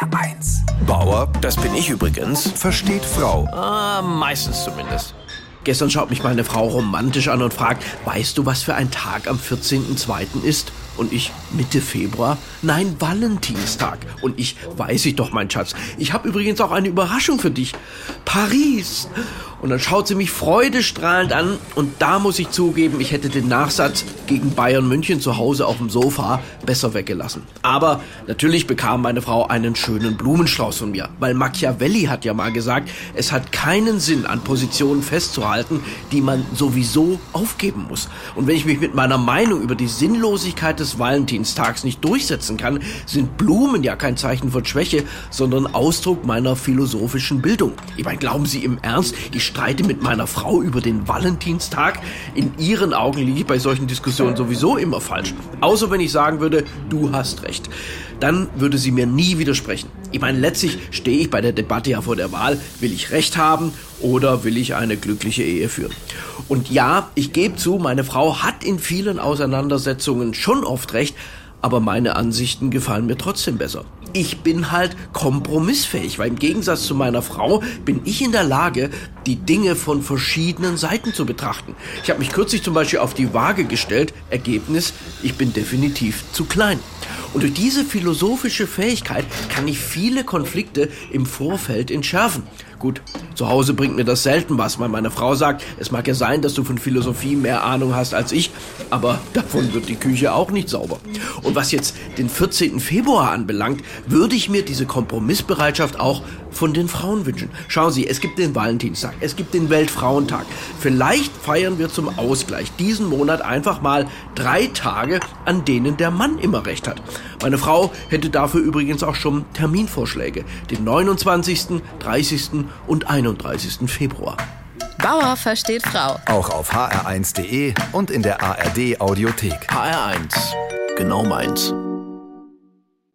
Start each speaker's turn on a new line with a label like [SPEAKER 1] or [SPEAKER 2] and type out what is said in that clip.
[SPEAKER 1] HR1.
[SPEAKER 2] Bauer, das bin ich übrigens.
[SPEAKER 1] Versteht Frau.
[SPEAKER 2] Ah, meistens zumindest.
[SPEAKER 3] Gestern schaut mich meine Frau romantisch an und fragt, weißt du, was für ein Tag am 14.02. ist? Und ich, Mitte Februar? Nein, Valentinstag. Und ich, weiß ich doch, mein Schatz. Ich habe übrigens auch eine Überraschung für dich. Paris. Und dann schaut sie mich freudestrahlend an. Und da muss ich zugeben, ich hätte den Nachsatz gegen Bayern München zu Hause auf dem Sofa besser weggelassen. Aber natürlich bekam meine Frau einen schönen Blumenstrauß von mir. Weil Machiavelli hat ja mal gesagt, es hat keinen Sinn, an Positionen festzuhalten, die man sowieso aufgeben muss. Und wenn ich mich mit meiner Meinung über die Sinnlosigkeit des Valentinstags nicht durchsetzen kann, sind Blumen ja kein Zeichen von Schwäche, sondern Ausdruck meiner philosophischen Bildung. Ich meine, glauben Sie im Ernst, ich streite mit meiner Frau über den Valentinstag? In Ihren Augen liege ich bei solchen Diskussionen sowieso immer falsch. Außer wenn ich sagen würde, du hast recht. Dann würde sie mir nie widersprechen. Ich meine, letztlich stehe ich bei der Debatte ja vor der Wahl, will ich recht haben oder will ich eine glückliche Ehe führen? Und ja, ich gebe zu, meine Frau hat in vielen Auseinandersetzungen schon oft recht, aber meine Ansichten gefallen mir trotzdem besser. Ich bin halt kompromissfähig, weil im Gegensatz zu meiner Frau bin ich in der Lage, die Dinge von verschiedenen Seiten zu betrachten. Ich habe mich kürzlich zum Beispiel auf die Waage gestellt. Ergebnis, ich bin definitiv zu klein. Und durch diese philosophische Fähigkeit kann ich viele Konflikte im Vorfeld entschärfen. Gut, zu Hause bringt mir das selten was, weil meine Frau sagt, es mag ja sein, dass du von Philosophie mehr Ahnung hast als ich, aber davon wird die Küche auch nicht sauber. Und was jetzt den 14. Februar anbelangt, würde ich mir diese Kompromissbereitschaft auch von den Frauen wünschen. Schauen Sie, es gibt den Valentinstag, es gibt den Weltfrauentag. Vielleicht feiern wir zum Ausgleich diesen Monat einfach mal drei Tage, an denen der Mann immer recht hat. Meine Frau hätte dafür übrigens auch schon Terminvorschläge. Den 29., 30. und 31. Februar.
[SPEAKER 4] Bauer versteht Frau.
[SPEAKER 1] Auch auf hr1.de und in der ARD Audiothek.
[SPEAKER 2] HR1. Genau meins.